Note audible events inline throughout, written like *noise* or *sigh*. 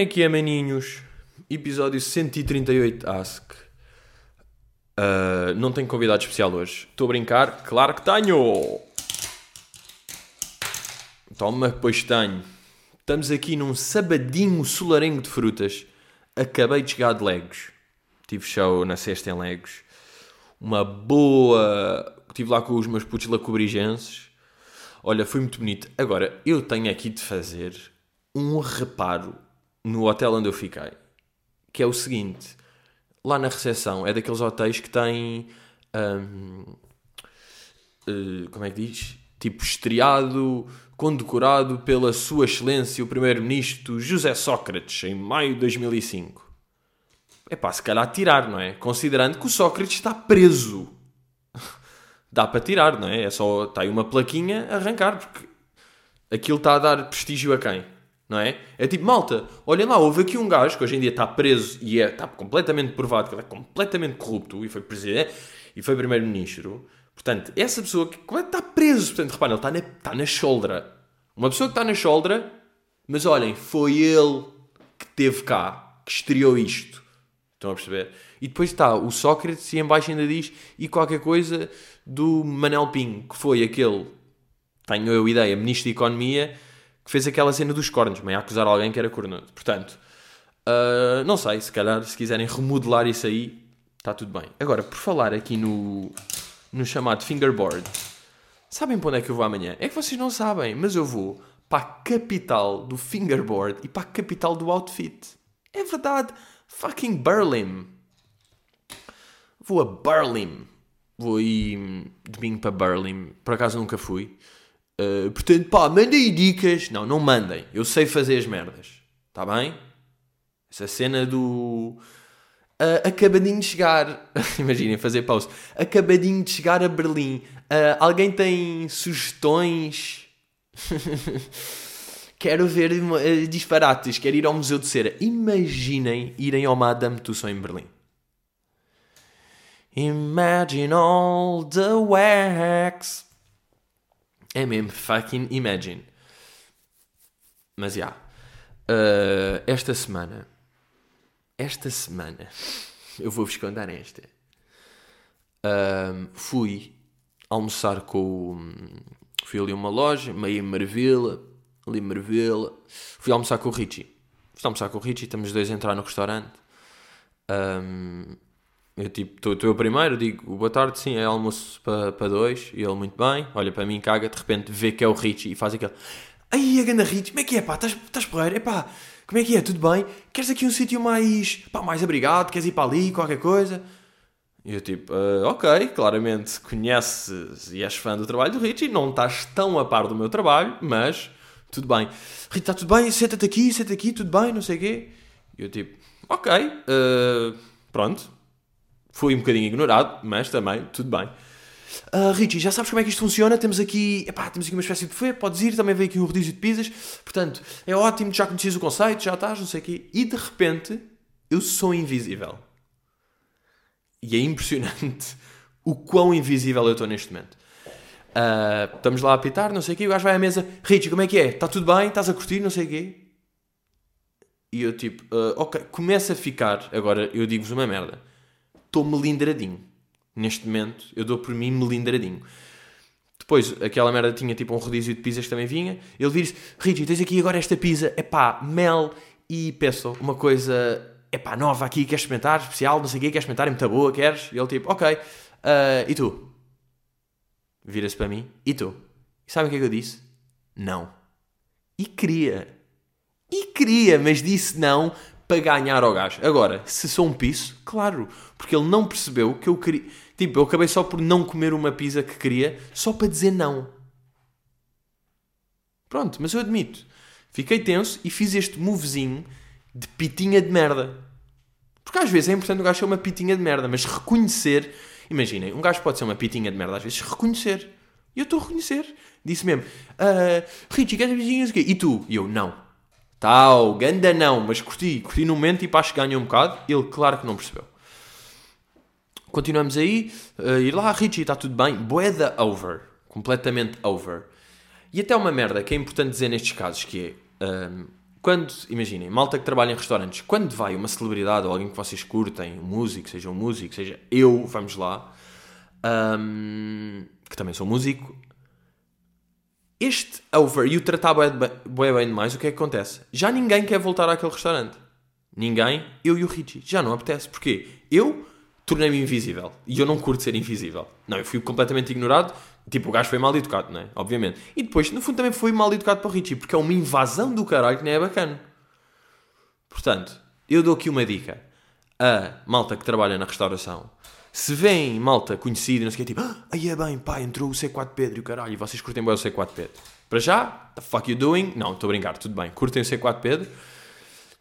É que é, maninhos? Episódio 138 Ask. Uh, não tenho convidado especial hoje. Estou a brincar? Claro que tenho! Toma, pois tenho. Estamos aqui num sabadinho solarengo de frutas. Acabei de chegar de Legos. Tive show na sexta em Legos. Uma boa... Estive lá com os meus putos lacobrigenses. Olha, foi muito bonito. Agora, eu tenho aqui de fazer um reparo no hotel onde eu fiquei. Que é o seguinte. Lá na recepção é daqueles hotéis que têm... hum, eh, como é que diz? Tipo, estreado, condecorado pela Sua Excelência o Primeiro-Ministro José Sócrates, em maio de 2005. É pá, se calhar tirar, não é? Considerando que o Sócrates está preso. *laughs* Dá para tirar, não é? É só, está aí uma plaquinha a arrancar, porque aquilo está a dar prestígio a quem? Não é? É tipo, malta, olhem lá, houve aqui um gajo que hoje em dia está preso e é, está completamente provado que ele é completamente corrupto e foi presidente e foi primeiro-ministro. Portanto, essa pessoa que é está preso, portanto, reparem, ele está na, está na. Uma pessoa que está na shoulder, mas olhem, foi ele que teve cá, que estreou isto. Estão a perceber? E depois está o Sócrates e em baixo ainda diz e qualquer coisa do Manel Pinho, que foi aquele, tenho eu ideia, ministro da Economia, fez aquela cena dos cornos, meio a acusar alguém que era cornudo. Portanto, ah, não sei, se calhar, se quiserem remodelar isso aí, está tudo bem. Agora, por falar aqui no, no chamado fingerboard, sabem para onde é que eu vou amanhã? É que vocês não sabem, mas eu vou para a capital do fingerboard e para a capital do outfit. É verdade, fucking Berlim. Vou a Berlim. Vou aí hum, domingo para Berlim. Por acaso nunca fui. Uh, portanto, pá, mandem dicas. Não, não mandem. Eu sei fazer as merdas. Está bem? Essa cena do. Uh, acabadinho de chegar. *laughs* Imaginem fazer pause. Acabadinho de chegar a Berlim. Uh, alguém tem sugestões? *laughs* Quero ver uh, disparates. Quero ir ao Museu de Cera. Imaginem irem ao Madame Tussauds em Berlim. Imagine all the wax. É mesmo, fucking imagine. Mas já. Uh, esta semana. Esta semana. *laughs* Eu vou-vos contar esta. Uh, fui almoçar com. o- Fui ali a uma loja, meio em Marvila. Ali em Marvila. Fui almoçar com o Richie. Fui almoçar com o Richie, estamos os dois a entrar no restaurante. Um, eu tipo, estou eu primeiro, digo boa tarde, sim, é almoço para pa dois, e ele muito bem, olha para mim, caga, de repente vê que é o Richie e faz aquele Ai, a ganda Richie, como é que é pá, estás, estás porreiro, é pá, como é que é, tudo bem? Queres aqui um sítio mais, pá, mais abrigado, queres ir para ali, qualquer coisa? E eu tipo, "Ah, ok, claramente conheces e és fã do trabalho do Richie, não estás tão a par do meu trabalho, mas tudo bem. Richie, está tudo bem? Senta-te aqui, senta aqui, tudo bem, não sei o quê. E eu tipo, ok, ah, pronto. Fui um bocadinho ignorado, mas também, tudo bem. Ah, Richie, já sabes como é que isto funciona? Temos aqui, epá, temos aqui uma espécie de buffet, podes ir, também veio aqui um rodízio de pizzas. Portanto, é ótimo, já conheces o conceito, já estás, não sei o quê. E de repente, eu sou invisível. E é impressionante *laughs* o quão invisível eu estou neste momento. Ah, estamos lá a apitar, não sei o quê, o gajo vai à mesa, Richie, como é que é? Está tudo bem? Estás a curtir, não sei o quê? E eu tipo, ah, ok, começa a ficar, agora eu digo-vos uma merda, estou melindradinho. Neste momento, eu dou por mim melindradinho. Depois, aquela merda tinha tipo um rodízio de pizzas que também vinha. Ele vira-se, Richie, tens aqui agora esta pizza, é pá, mel e pesto. Uma coisa, é pá, nova aqui, queres experimentar? Especial, não sei o quê, queres experimentar? É muito boa, queres? E ele tipo, ok, ah, e tu? Vira-se para mim, e tu? E sabem o que é que eu disse? Não. E queria. E queria, mas disse não para ganhar ao gajo. Agora, se sou um piso, claro, porque ele não percebeu que eu queria. Tipo, eu acabei só por não comer uma pizza que queria, só para dizer não. Pronto, mas eu admito. Fiquei tenso e fiz este movezinho de pitinha de merda. Porque às vezes é importante o gajo ser uma pitinha de merda, mas reconhecer. Imaginem, um gajo pode ser uma pitinha de merda às vezes, reconhecer. E eu estou a reconhecer. Disse mesmo: ah, Richie, queres beijinhos? E tu? E eu: Não. Tal, ganda não, mas curti, curti no momento e que ganhou um bocado. Ele, claro que não percebeu. Continuamos aí, a ir lá, Richie, está tudo bem. Boeda over, completamente over. E até uma merda que é importante dizer nestes casos, que é, hum, quando, imaginem, malta que trabalha em restaurantes, quando vai uma celebridade ou alguém que vocês curtem, um músico, seja um músico, seja eu, vamos lá, um, que também sou músico, este over e o tratar bem, bem, bem demais, o que é que acontece? Já ninguém quer voltar àquele restaurante. Ninguém, eu e o Richie. Já não apetece. Porquê? Eu tornei-me invisível. E eu não curto ser invisível. Não, eu fui completamente ignorado. Tipo, o gajo foi mal educado, não é? Obviamente. E depois, no fundo, também foi mal educado para o Richie, porque é uma invasão do caralho que nem é bacana. Portanto, eu dou aqui uma dica. A malta que trabalha na restauração se vem malta conhecida, não sei o que, tipo, ah, aí é bem, pá, entrou o C4 Pedro e o caralho, e vocês curtem bem o C4 Pedro. Para já, the fuck you doing? Não, estou a brincar, tudo bem, curtem o C4 Pedro.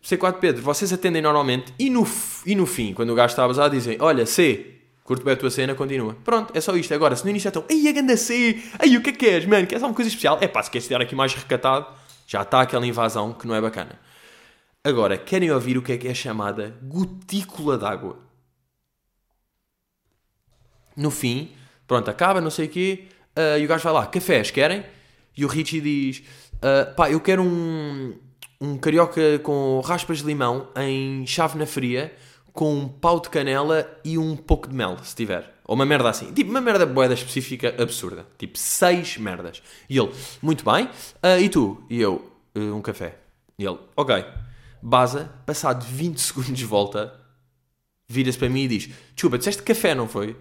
C4 Pedro, vocês atendem normalmente e no, e no fim, quando o gajo está a abusar, dizem, olha, C, curto bem a tua cena, continua. Pronto, é só isto. Agora, se no início estão, aí a ganda C, aí o que é que és, mano, queres alguma coisa especial? É pá, se queres estar aqui mais recatado, já está aquela invasão que não é bacana. Agora, querem ouvir o que é que é chamada gotícula d'água? No fim, pronto, acaba, não sei o quê, uh, e o gajo vai lá, cafés, querem? E o Richie diz, uh, pá, eu quero um, um carioca com raspas de limão em chávena fria, com um pau de canela e um pouco de mel, se tiver. Ou uma merda assim. Tipo, uma merda boeda específica absurda. Tipo, seis merdas. E ele, muito bem. Uh, e tu? E eu, uh, um café. E ele, ok. Baza, passado 20 segundos de volta, vira-se para mim e diz: Desculpa, disseste café, não foi?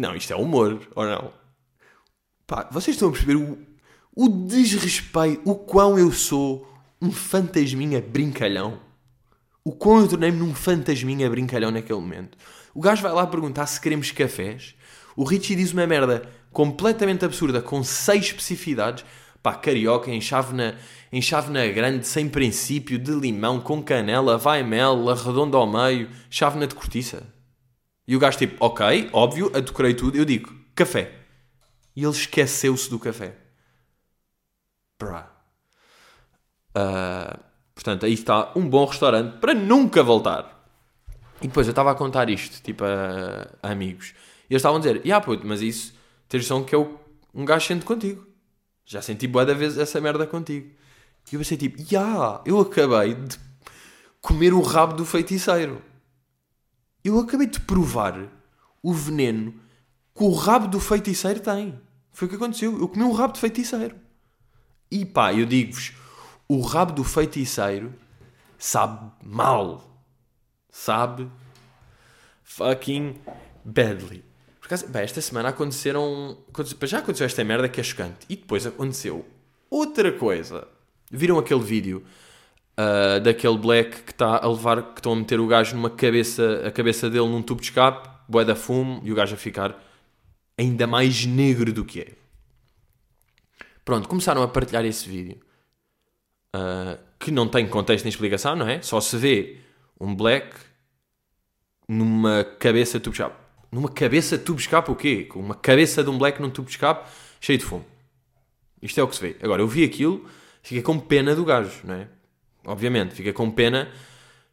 Não, isto é humor, ou não? Pá, vocês estão a perceber o, o desrespeito, o quão eu sou um fantasminha brincalhão. O quão eu tornei-me num fantasminha brincalhão naquele momento. O gajo vai lá perguntar se queremos cafés. O Richie diz uma merda completamente absurda, com seis especificidades. Pá, carioca, em chávena, em chávena grande, sem princípio, de limão, com canela, vai mel, arredonda ao meio, chávena de cortiça. E o gajo tipo, ok, óbvio, adecorei tudo. Eu digo, café. E ele esqueceu-se do café. Bruh. Uh, portanto, aí está um bom restaurante para nunca voltar. E depois eu estava a contar isto, tipo, a, a amigos. E eles estavam a dizer, ah, puto, mas isso, tens noção que eu, um gajo sente contigo. Já senti boa da vez essa merda contigo. E eu pensei tipo, yeah, eu acabei de comer o rabo do feiticeiro. Eu acabei de provar o veneno que o rabo do feiticeiro tem. Foi o que aconteceu. Eu comi um rabo de feiticeiro. E pá, eu digo-vos, o rabo do feiticeiro sabe mal. Sabe fucking badly. Por acaso, bem, esta semana aconteceram. Já aconteceu esta merda que é chocante. E depois aconteceu outra coisa. Viram aquele vídeo uh, daquele black que está a levar, que estão a meter o gajo numa cabeça, a cabeça dele num tubo de escape, bué da fumo, e o gajo a ficar ainda mais negro do que é. Pronto, começaram a partilhar esse vídeo. Uh, que não tem contexto nem explicação, não é? Só se vê um black numa cabeça de tubo de escape. Numa cabeça de tubo de escape o quê? Com uma cabeça de um black num tubo de escape cheio de fumo. Isto é o que se vê. Agora, eu vi aquilo, fiquei com pena do gajo, não é? Obviamente, fica com pena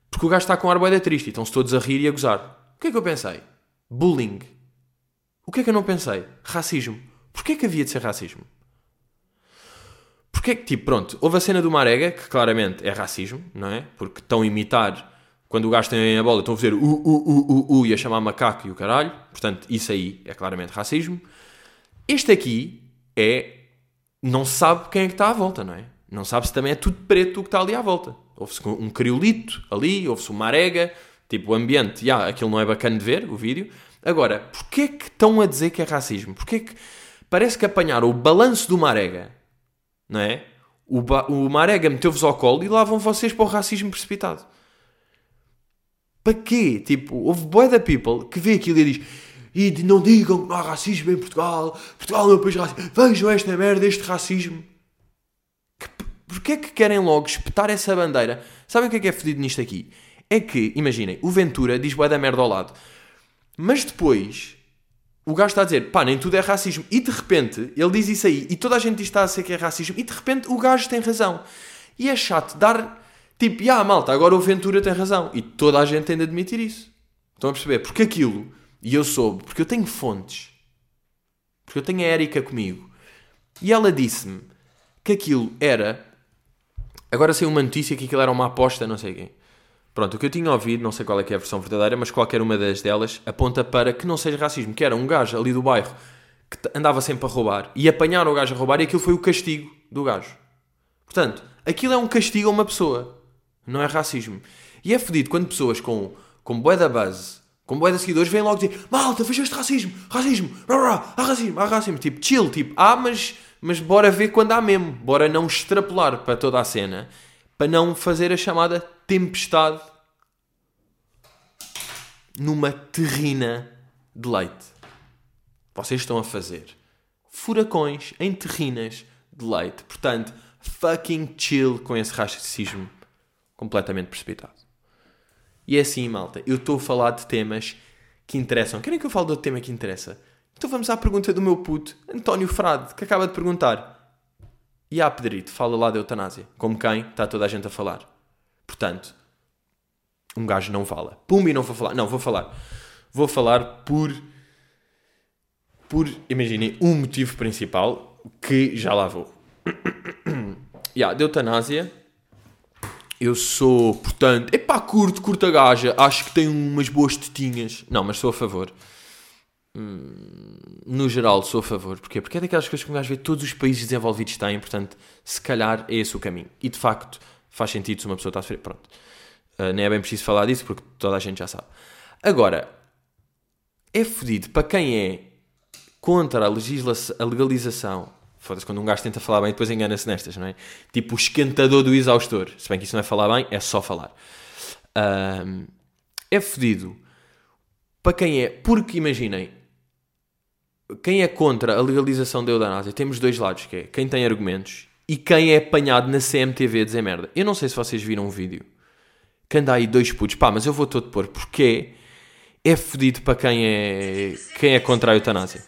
porque o gajo está com ar boeda triste e estão-se todos a rir e a gozar. O que é que eu pensei? Bullying. O que é que eu não pensei? Racismo. Porquê que havia de ser racismo? Porquê que, tipo, pronto, houve a cena do Marega, que claramente é racismo, não é? Porque estão a imitar, quando o gajo tem a bola, estão a fazer u, u, u, u e a chamar macaco e o caralho. Portanto, isso aí é claramente racismo. Este aqui é. Não se sabe quem é que está à volta, não é? Não sabe se também é tudo preto o que está ali à volta. Houve-se um criolito ali, houve-se uma arega, tipo o ambiente, já, aquilo não é bacana de ver, o vídeo. Agora, porquê que estão a dizer que é racismo? Porquê que parece que apanharam o balanço do Marega, não é? O, o Marega meteu-vos ao colo e lá vão vocês para o racismo precipitado. Para quê? Tipo, houve boy da people que vê aquilo e diz e não digam que não há racismo em Portugal, Portugal é um país racista, vejam esta merda, este racismo. Porquê é que querem logo espetar essa bandeira? Sabem o que é que é fedido nisto aqui? É que, imaginem, o Ventura diz boé da merda ao lado. Mas depois, o gajo está a dizer, pá, nem tudo é racismo. E de repente, ele diz isso aí, e toda a gente diz que está a ser que é racismo, e de repente o gajo tem razão. E é chato dar, tipo, ah, malta, agora o Ventura tem razão. E toda a gente tem de admitir isso. Estão a perceber? Porque aquilo, e eu soube, porque eu tenho fontes. Porque eu tenho a Érica comigo. E ela disse-me que aquilo era. Agora saiu uma notícia que aquilo era uma aposta, não sei quem. Pronto, o que eu tinha ouvido, não sei qual é que é a versão verdadeira, mas qualquer uma das delas aponta para que não seja racismo, que era um gajo ali do bairro que andava sempre a roubar e apanharam o gajo a roubar e aquilo foi o castigo do gajo. Portanto, aquilo é um castigo a uma pessoa, não é racismo. E é fodido quando pessoas com, com bué da base, com bué de seguidores, vêm logo dizer malta, este racismo, racismo, há racismo, há racismo. Tipo, chill, tipo, ah, mas, mas bora ver quando há mesmo. Bora não extrapolar para toda a cena, para não fazer a chamada tempestade numa terrina de leite. Vocês estão a fazer furacões em terrinas de leite. Portanto, fucking chill com esse racismo completamente precipitado. E é assim, malta, eu estou a falar de temas que interessam. Querem que eu fale do tema que interessa? Então vamos à pergunta do meu puto, António Frade, que acaba de perguntar. E a Pedrito, fala lá da eutanásia. Como quem? Está toda a gente a falar. Portanto, um gajo não fala. Pum, e não vou falar. Não, vou falar. Vou falar por. Por, imaginem, um motivo principal que já lá vou. *coughs* yeah, de eutanásia. Eu sou, portanto, epá, curto, curto a gaja. Acho que tem umas boas tetinhas. Não, mas sou a favor. Hum, no geral, sou a favor. Porquê? Porque é daquelas coisas que um gajo vê todos os países desenvolvidos têm. Portanto, se calhar é esse o caminho. E de facto, faz sentido se uma pessoa está a sofrer. Pronto. Uh, nem é bem preciso falar disso porque toda a gente já sabe. Agora, é fodido para quem é contra a, legislação, a legalização. Foda-se, quando um gajo tenta falar bem, depois engana-se nestas, não é? Tipo o esquentador do exaustor. Se bem que isso não é falar bem, é só falar. Uh, é fodido para quem é. Porque imaginem, quem é contra a legalização da eutanásia, temos dois lados, que é quem tem argumentos e quem é apanhado na CMTV a dizer merda. Eu não sei se vocês viram um vídeo que anda aí dois putos, pá, mas eu vou todo pôr porque é fodido para quem é, quem é contra a eutanásia.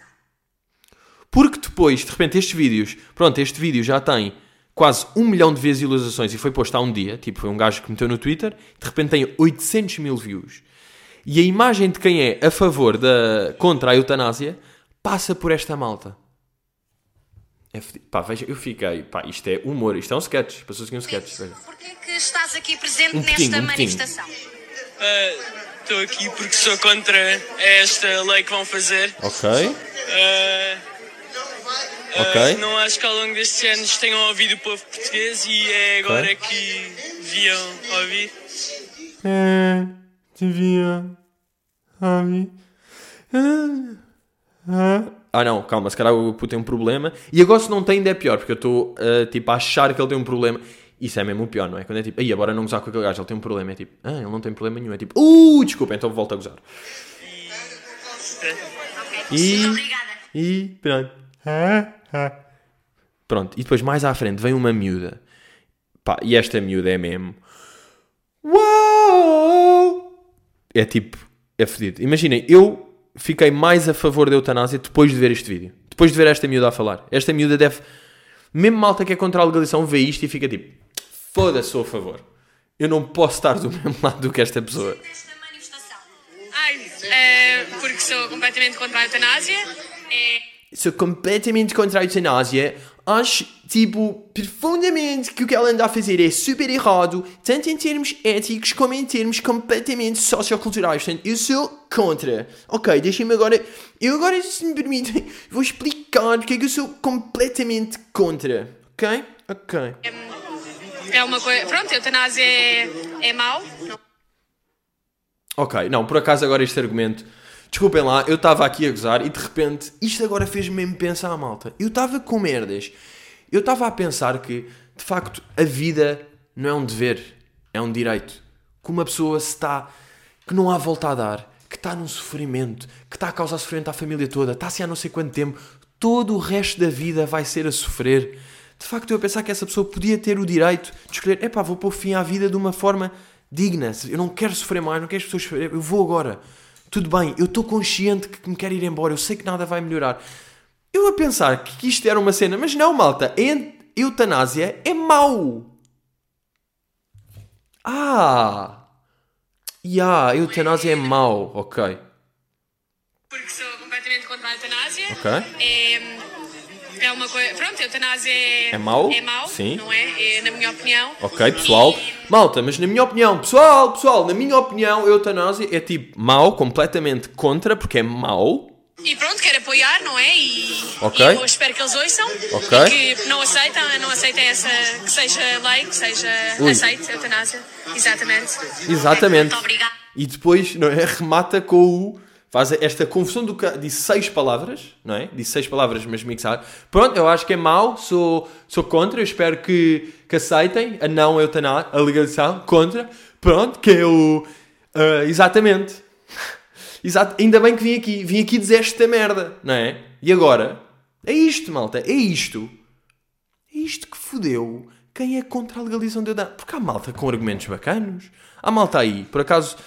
Porque depois, de repente, estes vídeos, pronto, este vídeo já tem quase um milhão de visualizações e foi posto há um dia, tipo, foi um gajo que meteu no Twitter, de repente tem 800 mil views. E a imagem de quem é a favor da contra a eutanásia passa por esta malta. É pá, veja, eu fiquei, pá, isto é humor, isto é um sketch, passou aqui um sketch. Veja. Porquê que estás aqui presente um nesta um manifestação? Estou uh, aqui porque sou contra esta lei que vão fazer. Ok. Uh, ok. Uh, não acho que ao longo destes anos tenham ouvido o povo português e é agora okay. que deviam ouvir. É, deviam ouvir. Ah, ah. Ah não, calma, se calhar o puto tem um problema. E agora se não tem ainda é pior, porque eu estou uh, tipo a achar que ele tem um problema. Isso é mesmo o pior, não é? Quando é tipo, aí agora não gozar com aquele gajo, ele tem um problema. É tipo, ah, ele não tem problema nenhum. É tipo, uh, desculpa, então volta a gozar. E. Obrigada. E. Pronto. Pronto, e depois mais à frente vem uma miúda. Pá, e esta miúda é mesmo. Uau! É tipo, é fedido. Imaginem, eu fiquei mais a favor da eutanásia depois de ver este vídeo. Depois de ver esta miúda a falar. Esta miúda deve. Mesmo malta que é contra a legalização vê isto e fica tipo: foda-se, sou a favor. Eu não posso estar do *laughs* mesmo lado do que esta pessoa. Ai, é, porque sou completamente contra a eutanásia. É... Sou completamente contra a eutanásia acho, tipo, profundamente que o que ela anda a fazer é super errado, tanto em termos éticos como em termos completamente socioculturais. Portanto, eu sou contra. Ok, deixem-me agora. Eu agora, se me permitem, *laughs* vou explicar porque é que eu sou completamente contra. Ok? Ok. É, uma coisa. Pronto, a eutanásia é, é mau. Ok, não, por acaso agora este argumento. Desculpem lá, eu estava aqui a gozar e de repente isto agora fez-me mesmo pensar, malta. Eu estava com merdas. Eu estava a pensar que, de facto, a vida não é um dever, é um direito. Que uma pessoa se está. que não há volta a dar, que está num sofrimento, que está a causar sofrimento à família toda, está-se há não sei quanto tempo, todo o resto da vida vai ser a sofrer. De facto, eu a pensar que essa pessoa podia ter o direito de escolher: epá, vou pôr fim à vida de uma forma digna. Eu não quero sofrer mais, não quero as pessoas sofrer, eu vou agora. Tudo bem, eu estou consciente que me quero ir embora, eu sei que nada vai melhorar. Eu a pensar que isto era uma cena, mas não, malta, a eutanásia é mau. Ah! Yeah, a eutanásia é mau, ok. Porque sou completamente contra a eutanásia. Ok. É, é uma coisa. Pronto, a eutanásia é. É mau? É mau, Sim. não é? é? Na minha opinião. Ok, pessoal. E- Malta, mas na minha opinião, pessoal, pessoal, na minha opinião, a eutanásia é tipo mau, completamente contra, porque é mau. E pronto, quero apoiar, não é? E, Ok. e eu espero que eles ouçam. Ok. E que não aceitam, não aceitem essa. que seja lei, que seja Ui. aceite a eutanásia. Exatamente. Exatamente. Muito obrigada. E depois, não é? Remata com o. Faz esta confusão do disse seis palavras, não é? Disse seis palavras, mas mixar. Pronto, eu acho que é mau, sou, sou contra, eu espero que, que aceitem a não eutanásia, a legalização, contra. Pronto, que é o. ah, exatamente. Exato. Ainda bem que vim aqui, vim aqui dizer esta merda, não é? E agora? É isto, malta, é isto. É isto que fodeu quem é contra a legalização da eutanásia. Porque há malta com argumentos bacanos. Há malta aí, por acaso,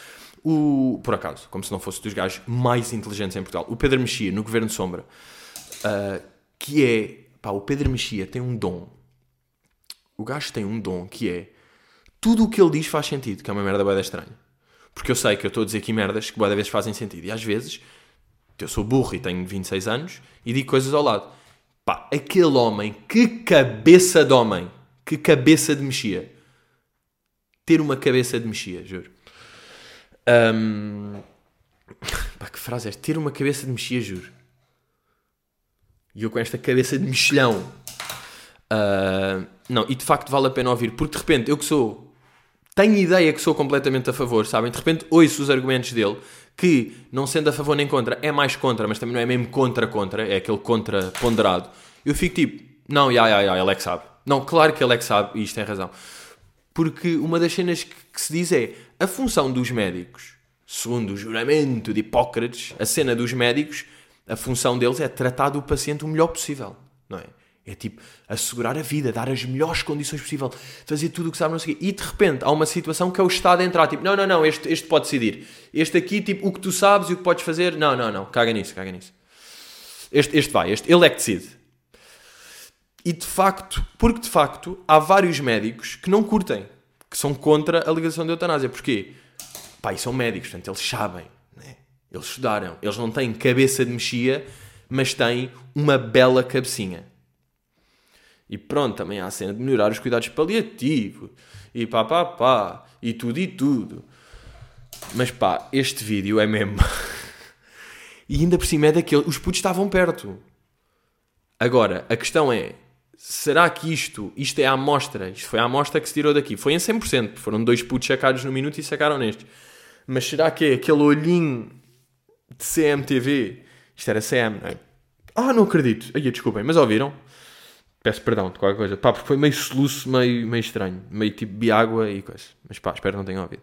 o. Por acaso, como se não fosse dos gajos mais inteligentes em Portugal, o Pedro Mexia, no Governo de Sombra, ah, que é. Pá, o Pedro Mexia tem um dom. O gajo tem um dom que é. Tudo o que ele diz faz sentido, que é uma merda bem estranha. Porque eu sei que eu estou a dizer aqui merdas que boa vezes fazem sentido. E às vezes, eu sou burro e tenho 26 anos e digo coisas ao lado. Pá, aquele homem, que cabeça de homem, que cabeça de mexia. Ter uma cabeça de mexia, juro. Ahm, Pá, que frase é? Ter uma cabeça de mexia, juro. E eu com esta cabeça de mexilhão. Ah, não, e de facto vale a pena ouvir, porque de repente eu que sou tenho ideia que sou completamente a favor, sabem? De repente ouço os argumentos dele, que não sendo a favor nem contra, é mais contra, mas também não é mesmo contra-contra, é aquele contra ponderado. Eu fico tipo, não, ya, ya, ya, ele é que sabe. Não, claro que ele é que sabe, e isto tem razão. Porque uma das cenas que, que se diz é, a função dos médicos, segundo o juramento de Hipócrates, a cena dos médicos, a função deles é tratar do paciente o melhor possível, não é? É tipo, assegurar a vida, dar as melhores condições possível, fazer tudo o que sabe, não sei. E de repente há uma situação que é o Estado a entrar, tipo, não, não, não, este, este pode decidir. Este aqui, tipo, o que tu sabes e o que podes fazer, não, não, não, caga nisso, caga nisso. Este, este vai, este, ele é que decide. E de facto, porque de facto há vários médicos que não curtem, que são contra a ligação de eutanásia. Porquê? Pá, e são médicos, portanto, eles sabem, né? eles estudaram, eles não têm cabeça de mexia, mas têm uma bela cabecinha. E pronto, também há a cena de melhorar os cuidados paliativos. E pá, pá, pá. E tudo e tudo. Mas pá, este vídeo é mesmo. *laughs* e ainda por cima é daquele. Os putos estavam perto. Agora, a questão é: será que isto, isto é a amostra? Isto foi a amostra que se tirou daqui. Foi em 100%, porque foram dois putos sacados no minuto e sacaram nestes. Mas será que é aquele olhinho de CMTV? Isto era CM, não é? Ah, não acredito. Aí, desculpem, mas ouviram? Peço perdão de qualquer coisa. Pá, porque foi meio soluço, meio, meio estranho. Meio tipo biágua e coisa. Mas pá, espero que não tenham ouvido.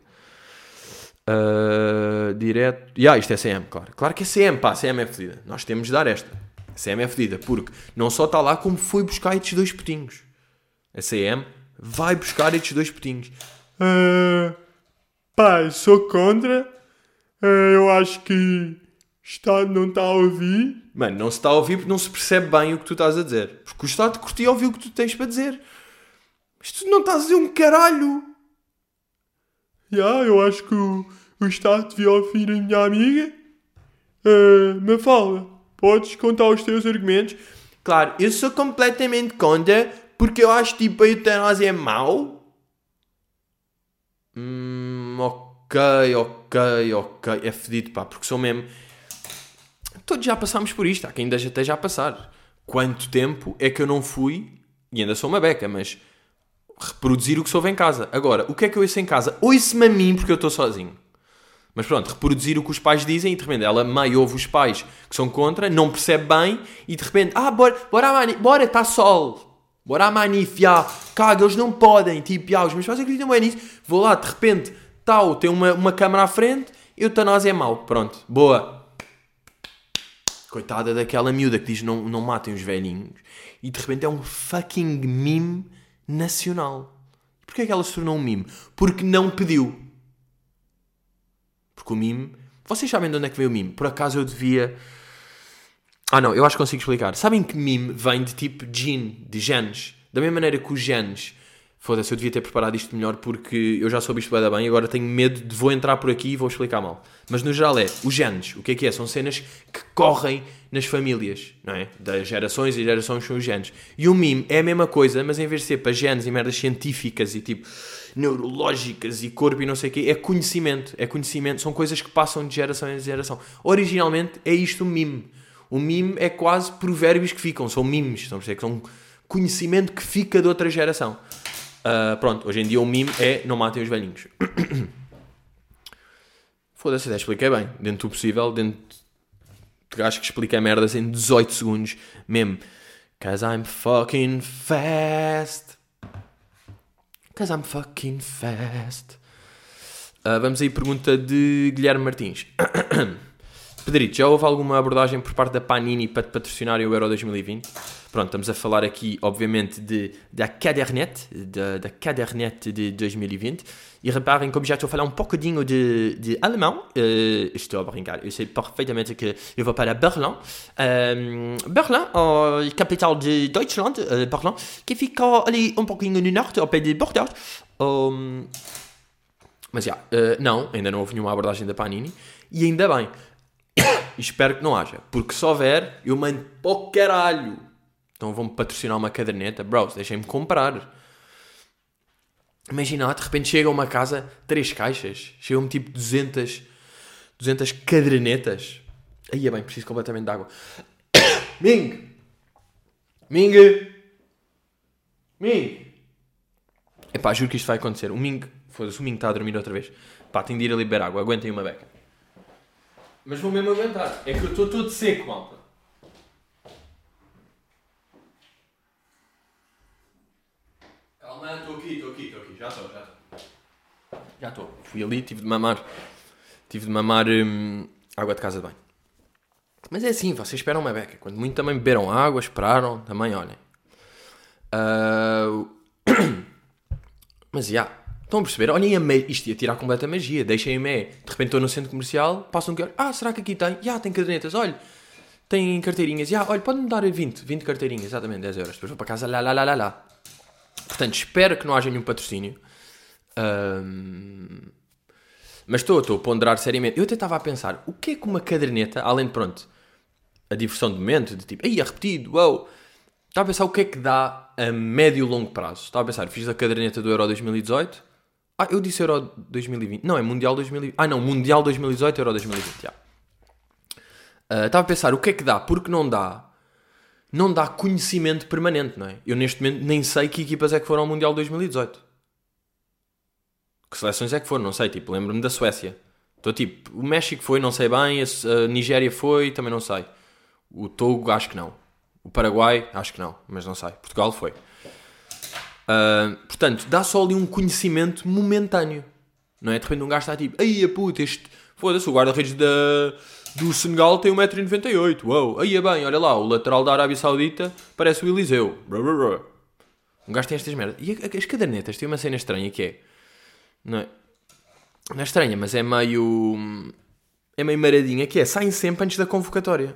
Uh, direto. Ya, isto é CM, claro. Claro que é CM, pá, CM é fedida. Nós temos de dar esta. A CM é fedida, porque não só está lá, como foi buscar estes dois putinhos. A CM vai buscar estes dois putinhos. Ah, pá, sou contra. Ah, eu acho que o Estado não está a ouvir. Mano, não se está a ouvir porque não se percebe bem o que tu estás a dizer. Porque o Estado curtia ouvir o que tu tens para dizer. Mas tu não estás a dizer um caralho. Já, eu acho que o, o Estado devia ouvir a minha amiga. Ah, Mafalda, podes contar os teus argumentos? Claro, eu sou completamente contra porque eu acho tipo a eutanásia é mau. Hum, ok, ok, ok. É fedido, pá, porque sou mesmo. Todos já passámos por isto, há quem ainda esteja a passar. Quanto tempo é que eu não fui, e ainda sou uma beca, mas reproduzir o que soube em casa. Agora, o que é que eu ouço em casa? Ouço-me a mim porque eu estou sozinho. Mas pronto, reproduzir o que os pais dizem e de repente ela meio ouve os pais que são contra, não percebe bem e de repente, ah, bora, bora, mani, bora, está sol. Bora a manif, caga, eles não podem, tipo, já, os meus pais acreditam bem nisso. Vou lá, de repente, tal, tem uma, uma câmara à frente, eutanásia é mau. Pronto, boa. Coitada daquela miúda que diz não, não matem os velhinhos. E de repente é um fucking meme nacional. Porquê é que ela se tornou um meme? Porque não pediu. O meme... Vocês sabem de onde é que veio o meme? Por acaso eu devia... Ah não, eu acho que consigo explicar. Sabem que meme vem de tipo gene, de genes. Da mesma maneira que os genes Foda-se, eu devia ter preparado isto melhor porque eu já soube isto bem, agora tenho medo de vou entrar por aqui e vou explicar mal. Mas no geral é, os genes, o que é que é? São cenas que correm nas famílias, não é? Das gerações e gerações são os genes. E o mime é a mesma coisa, mas em vez de ser para genes e merdas científicas e tipo neurológicas e corpo e não sei o quê, é conhecimento, é conhecimento, são coisas que passam de geração em geração. Originalmente é isto o mime. O mime é quase provérbios que ficam, são mimes, estão a perceber? São conhecimento que fica de outra geração. Uh, pronto, hoje em dia o mime é não matem os velhinhos. *coughs* Foda-se, até expliquei bem. Dentro do possível, dentro de gajo que explica merdas em 18 segundos, mesmo. Cause I'm fucking fast. Cause I'm fucking fast. Uh, vamos aí, pergunta de Guilherme Martins. *coughs* Pedrito, já houve alguma abordagem por parte da Panini para te patrocinar o Euro 2020? Pronto, estamos a falar aqui, obviamente, de, da Cadernet, da, da de 2020. E reparem, como já estou a falar um pouquinho de, de alemão, uh, estou a brincar, eu sei perfeitamente que eu vou para Berlim. Um, Berlim, a capital de Deutschland, uh, Berlim, que fica ali um pouquinho no norte, ao pé de Bordeaux. Um, mas já, yeah, uh, não, ainda não houve nenhuma abordagem da Panini. E ainda bem. *coughs* espero que não haja. Porque se houver, eu mando para o caralho. Então vão-me patrocinar uma caderneta. Bros, deixem-me comprar. Imagina, de repente chega a uma casa, três caixas. Chegam-me tipo 200, 200 cadernetas. Aí é bem, preciso completamente de água. *coughs* Ming! Ming! Ming! Epá, juro que isto vai acontecer. O Ming, foda-se, o Ming está a dormir outra vez. Pá, tenho de ir a liberar água. Aguentem uma beca. Mas vou mesmo aguentar. É que eu estou todo seco, malta. Calma, estou aqui, estou aqui, estou aqui. Já estou, já estou. Já estou. Fui ali, tive de mamar. Tive de mamar hum, água de casa de banho. Mas é assim, vocês esperam uma beca. Quando muito também beberam água, esperaram, também olhem. Uh... *coughs* Mas já. Yeah. Estão a perceber? Olhem a me... Isto ia tirar completa magia. Deixem-me. De repente estou no centro comercial, passam que Ah, será que aqui tem? Já, tem cadernetas. Olha, tem carteirinhas. Já, olha, pode-me dar 20. 20 carteirinhas, exatamente, 10 euros. Depois vou para casa, lá, lá, lá, lá, lá. Portanto, espero que não haja nenhum patrocínio. Um... Mas estou, estou a ponderar seriamente. Eu até estava a pensar, o que é que uma caderneta, além de, pronto, a diversão do momento, de tipo, aí é repetido, uau. Estava a pensar o que é que dá a médio e longo prazo. Estava a pensar, fiz a caderneta do Euro 2018 ah, eu disse Euro 2020. Não, é Mundial 2020. Ah, não, Mundial 2018, Euro 2020. Já. Uh, estava a pensar, o que é que dá? Porque não dá. Não dá conhecimento permanente, não é? Eu neste momento nem sei que equipas é que foram ao Mundial 2018. Que seleções é que foram, não sei. Tipo, lembro-me da Suécia. Estou tipo, o México foi, não sei bem. A Nigéria foi, também não sei. O Togo, acho que não. O Paraguai, acho que não, mas não sei. Portugal foi. Uh, portanto, dá só ali um conhecimento momentâneo. Não é? De repente um gajo está tipo, aí a puta, este. Foda-se, o guarda-redes da, do Senegal tem 1,98m. Uou, aí é bem, olha lá, o lateral da Arábia Saudita parece o Eliseu. Um gajo tem estas merdas. E as cadernetas têm uma cena estranha que é. Não é? Não é estranha, mas é meio. É meio maradinha que é. Saem sempre antes da convocatória.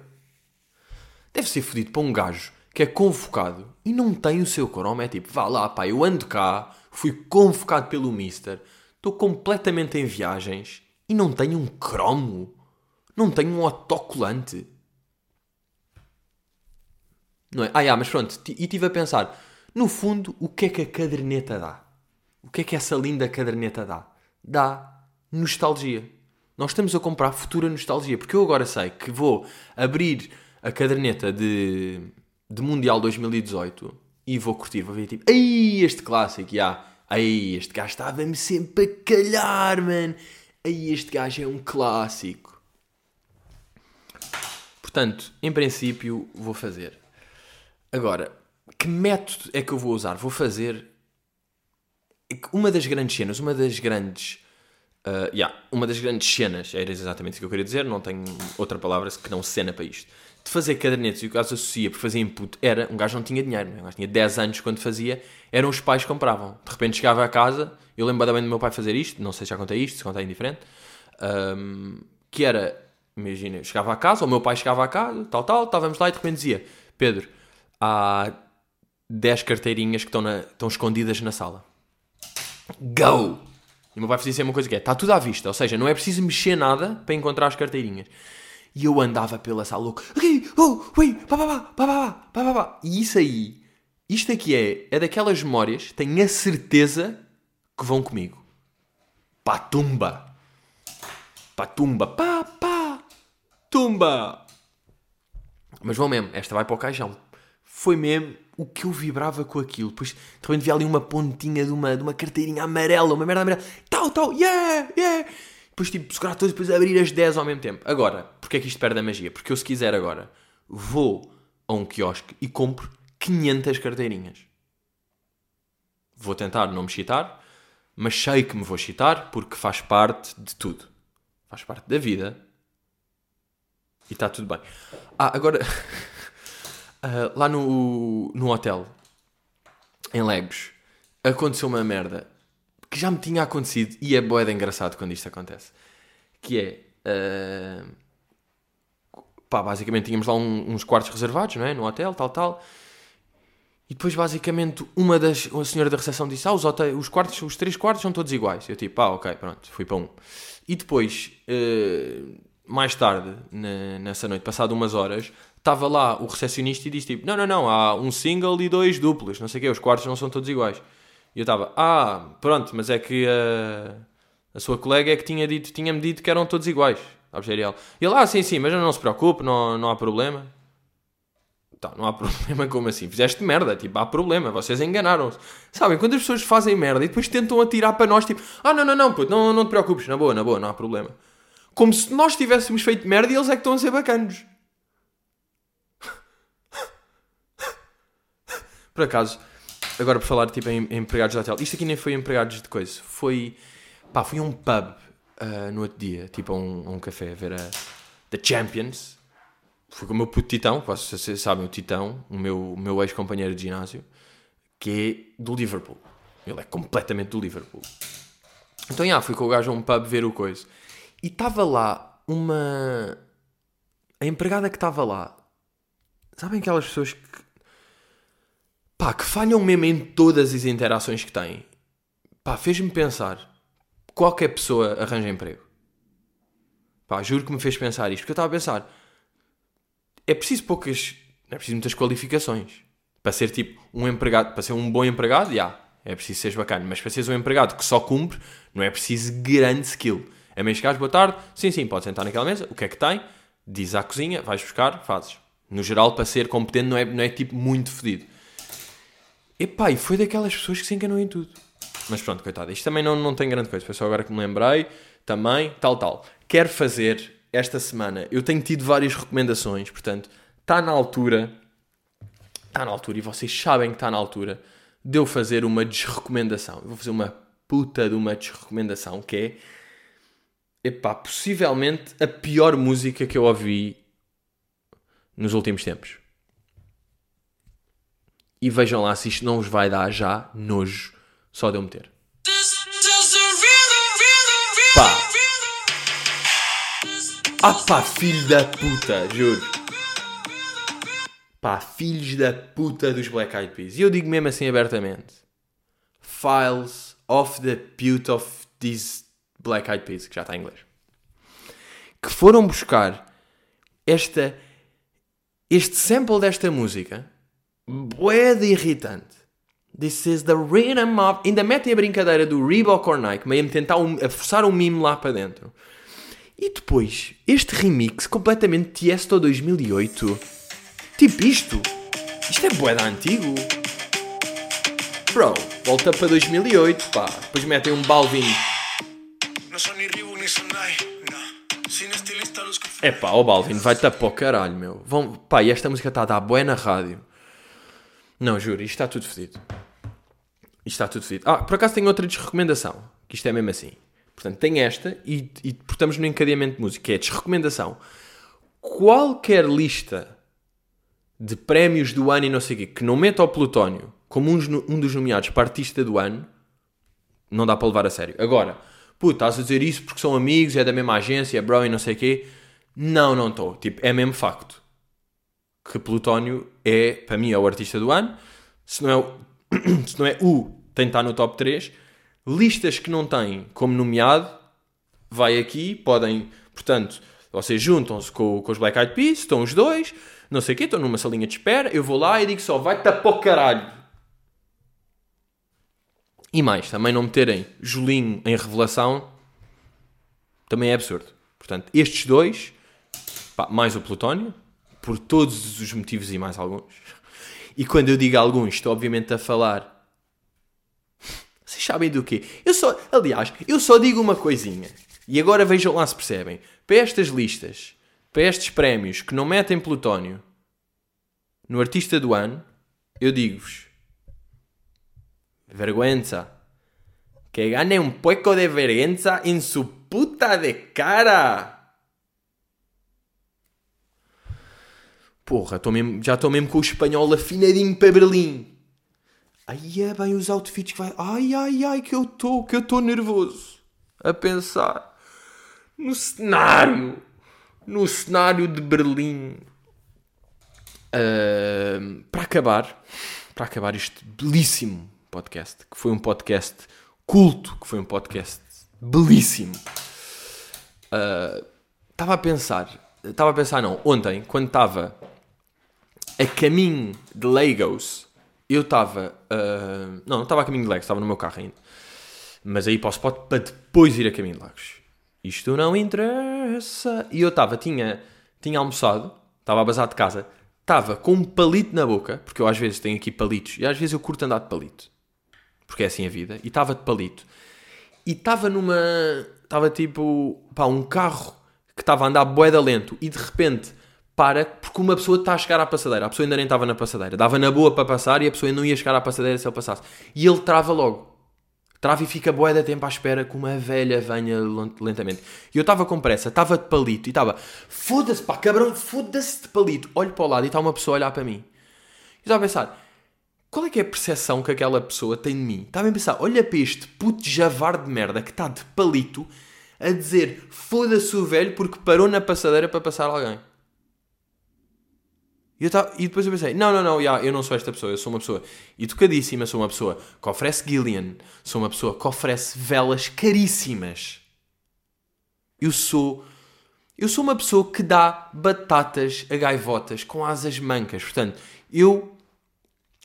Deve ser fodido para um gajo que é convocado e não tem o seu cromo. É tipo, vá lá, pá, eu ando cá, fui convocado pelo Mister, estou completamente em viagens e não tenho um cromo. Não tenho um autocolante. Não é? Ah, mas pronto, e estive a pensar, no fundo, o que é que a caderneta dá? O que é que essa linda caderneta dá? Dá nostalgia. Nós estamos a comprar futura nostalgia, porque eu agora sei que vou abrir a caderneta de de Mundial 2018 e vou curtir, vou ver tipo, ai, este clássico, já, ai, este gajo estava-me sempre a calhar, man, ai, este gajo é um clássico. Portanto, em princípio, vou fazer. Agora, que método é que eu vou usar? Vou fazer uma das grandes cenas, uma das grandes. Uh, yeah, uma das grandes cenas, era exatamente o que eu queria dizer, não tenho outra palavra que não cena para isto de fazer cadernetos e o que gajo associa por fazer input era, um gajo não tinha dinheiro, um gajo tinha 10 anos quando fazia, eram os pais que compravam. De repente chegava a casa, eu lembro bem do meu pai fazer isto, não sei se já contei isto, se contei indiferente, um, que era, imagina, eu chegava a casa, ou o meu pai chegava a casa, tal, tal, estávamos lá e de repente dizia, Pedro, há 10 carteirinhas que estão, na, estão escondidas na sala. Go! E o meu pai fazia sempre uma coisa que é, está tudo à vista, ou seja, não é preciso mexer nada para encontrar as carteirinhas. E eu andava pela sala louco, ok, oh, ui, pá, pá, pá, pá, pá, pá, pá. E isso aí, isto aqui é, é daquelas memórias, tenho a certeza que vão comigo. Pá, tumba. Pá, tumba. Pá, pá, tumba. Mas vão mesmo, esta vai para o caixão. Foi mesmo o que eu vibrava com aquilo. Depois, de repente, vi ali uma pontinha de uma, de uma carteirinha amarela, uma merda amarela. Tal, tal, yeah, yeah. Depois, tipo, segurar todos, depois abrir as 10 ao mesmo tempo. Agora, porque é que isto perde a magia? Porque eu, se quiser agora, vou a um quiosque e compro 500 carteirinhas. Vou tentar não me chitar, mas sei que me vou chitar porque faz parte de tudo. Faz parte da vida. E está tudo bem. Ah, agora... *laughs* Uh, lá no, no hotel, em Legos, aconteceu uma merda que já me tinha acontecido e é boeda engraçado quando isto acontece. Que é. Uh, pá, basicamente tínhamos lá um, uns quartos reservados, não é? No hotel, tal, tal. E depois, basicamente, uma das. A senhora da recepção disse: Ah, os, os, quartos, os três quartos são todos iguais. Eu tipo, ah, ok, pronto, fui para um. E depois, uh, mais tarde, nessa noite, passado umas horas, estava lá o recepcionista e disse tipo, não, não, não, há um single e dois duplos, não sei o quê, os quartos não são todos iguais. E eu estava, ah, pronto, mas é que a, a sua colega é que tinha dito, tinha-me dito que eram todos iguais. E ele, ah, sim, sim, mas não se preocupe, não, não há problema. Tá, não há *laughs* problema como assim? Fizeste merda, tipo, há problema, vocês enganaram-se. Sabem, quando as pessoas fazem merda e depois tentam atirar para nós, tipo, ah, não, não, não, puto, não, não te preocupes, na boa, na boa, não há problema. Como se nós tivéssemos feito merda e eles é que estão a ser bacanos. Por acaso, agora por falar tipo, em, em empregados de hotel, isto aqui nem foi empregados de coisa, foi. pá, fui a um pub uh, no outro dia, tipo a um, um café, a ver a The Champions. Fui com o meu puto Titão, vocês sabem, o Titão, o meu, o meu ex-companheiro de ginásio, que é do Liverpool. Ele é completamente do Liverpool. Então, já, fui com o gajo a um pub ver o coisa. E estava lá uma. A empregada que estava lá. Sabem aquelas pessoas que pá, que falham mesmo em todas as interações que têm. Pá, fez-me pensar. Qualquer pessoa arranja emprego. Pá, juro que me fez pensar isto. Porque eu estava a pensar. É preciso poucas. É preciso muitas qualificações. Para ser tipo um empregado. Para ser um bom empregado, já. Yeah, é preciso ser bacana. Mas para seres um empregado que só cumpre, não é preciso grande skill. É meio chegares, boa tarde. Sim, sim, pode sentar naquela mesa. O que é que tem? Diz à cozinha, vais buscar, fazes. No geral, para ser competente, não é, não é tipo muito fedido. Epá, e foi daquelas pessoas que se enganou em tudo. Mas pronto, coitado. Isto também não, não tem grande coisa. Foi só agora que me lembrei. Também, tal, tal. Quero fazer esta semana. Eu tenho tido várias recomendações. Portanto, está na altura. Está na altura. E vocês sabem que está na altura de eu fazer uma desrecomendação. Eu vou fazer uma puta de uma desrecomendação que é. Epá, possivelmente a pior música que eu ouvi nos últimos tempos. E vejam lá se isto não vos vai dar já nojo só de eu meter. Pá! Ah pá, filho da puta, juro. Pá, filhos da puta dos Black Eyed Peas. E eu digo mesmo assim abertamente. Files of the pute of these Black Eyed Peas, que já está em inglês. Que foram buscar esta, este sample desta música bué de irritante. This is the rhythm of... Ainda metem a brincadeira do Reebok or Nike, meio a tentar um, a forçar um mimo lá para dentro. E depois, este remix completamente Tiesto 2008. Tipo isto. Isto é bué da antigo. Bro, volta para 2008, pá. Depois metem um Balvin. É pá, o Balvin vai-te para o caralho, meu. Vão... Pá, e esta música está a dar bué na rádio. Não, juro, isto está tudo fedido. Isto está tudo fedido. Ah, por acaso tenho outra desrecomendação, que isto é mesmo assim. Portanto, tem esta e, e portamos no encadeamento de música, que é desrecomendação. Qualquer lista de prémios do ano e não sei o quê, que não meta o Plutónio como um, um dos nomeados para artista do ano, não dá para levar a sério. Agora, puta, estás a dizer isso porque são amigos, é da mesma agência, é bro e não sei o quê. Não, não estou. Tipo, é mesmo facto que Plutónio é, para mim, é o artista do ano. Se não é o, *clears throat* se não é o tem de estar no top 3. Listas que não têm como nomeado, vai aqui, podem, portanto, vocês juntam-se com, com os Black Eyed Peas, estão os dois, não sei o quê, estão numa salinha de espera, eu vou lá e digo só, vai-te para o caralho. E mais, também não meterem Julinho em revelação, também é absurdo. Portanto, estes dois, pá, mais o Plutónio, por todos os motivos e mais alguns. E quando eu digo alguns, estou obviamente a falar. Vocês sabem do quê? Eu só, aliás, eu só digo uma coisinha. E agora vejam lá se percebem. Para estas listas, para estes prémios que não metem Plutónio no artista do ano, eu digo-vos: vergüenza. Que gane um pouco de vergüenza em su puta de cara. Porra, tô mesmo, já estou mesmo com o espanhol afinadinho para Berlim. Ai é bem os outfits que vai. Ai ai ai que eu estou, que eu estou nervoso. A pensar no cenário. No cenário de Berlim. Uh, para acabar, para acabar este belíssimo podcast, que foi um podcast culto, que foi um podcast belíssimo. Estava uh, a pensar, estava a pensar não, ontem, quando estava a caminho de Lagos, eu estava. Uh, não, não estava a caminho de Lagos, estava no meu carro ainda. Mas aí para o para depois ir a caminho de Lagos. Isto não interessa. E eu estava, tinha, tinha almoçado, estava a bazar de casa, estava com um palito na boca, porque eu às vezes tenho aqui palitos, e às vezes eu curto andar de palito, porque é assim a vida, e estava de palito. E estava numa. Estava tipo. pá, um carro que estava a andar boeda lento, e de repente para porque uma pessoa está a chegar à passadeira. A pessoa ainda nem estava na passadeira. Dava na boa para passar e a pessoa não ia chegar à passadeira se ele passasse. E ele trava logo. Trava e fica boa de tempo à espera que uma velha venha lentamente. E eu estava com pressa, estava de palito e estava foda-se pá, cabrão, foda-se de palito. Olho para o lado e está uma pessoa a olhar para mim. E estava a pensar, qual é que é a percepção que aquela pessoa tem de mim? Estava a pensar, olha para este puto javar de merda que está de palito a dizer foda-se o velho porque parou na passadeira para passar alguém. E, tava, e, depois eu pensei, não, não, não, yeah, eu não sou esta pessoa, eu sou uma pessoa educadíssima, sou uma pessoa que oferece Gillian, sou uma pessoa que oferece velas caríssimas. Eu sou, eu sou uma pessoa que dá batatas a gaivotas com asas mancas. Portanto, eu,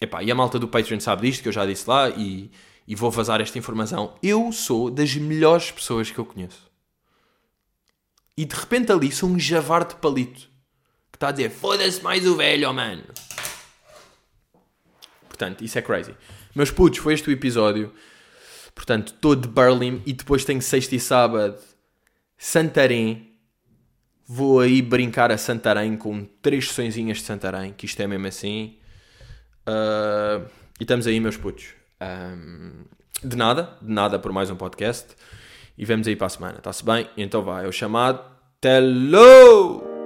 epá, e a malta do Patreon sabe disto, que eu já disse lá, e, e vou vazar esta informação. Eu sou das melhores pessoas que eu conheço. E de repente ali sou um javar de palito está a dizer foda-se mais o velho, oh, mano. Portanto, isso é crazy. Meus putos, foi este o episódio. Portanto, estou de Berlim e depois tenho sexta e sábado Santarém. Vou aí brincar a Santarém com três sessõezinhas de Santarém, que isto é mesmo assim. Uh, e estamos aí, meus putos. Um, de nada, de nada por mais um podcast. E vemos aí para a semana, está-se bem? Então vai, é o chamado Hello!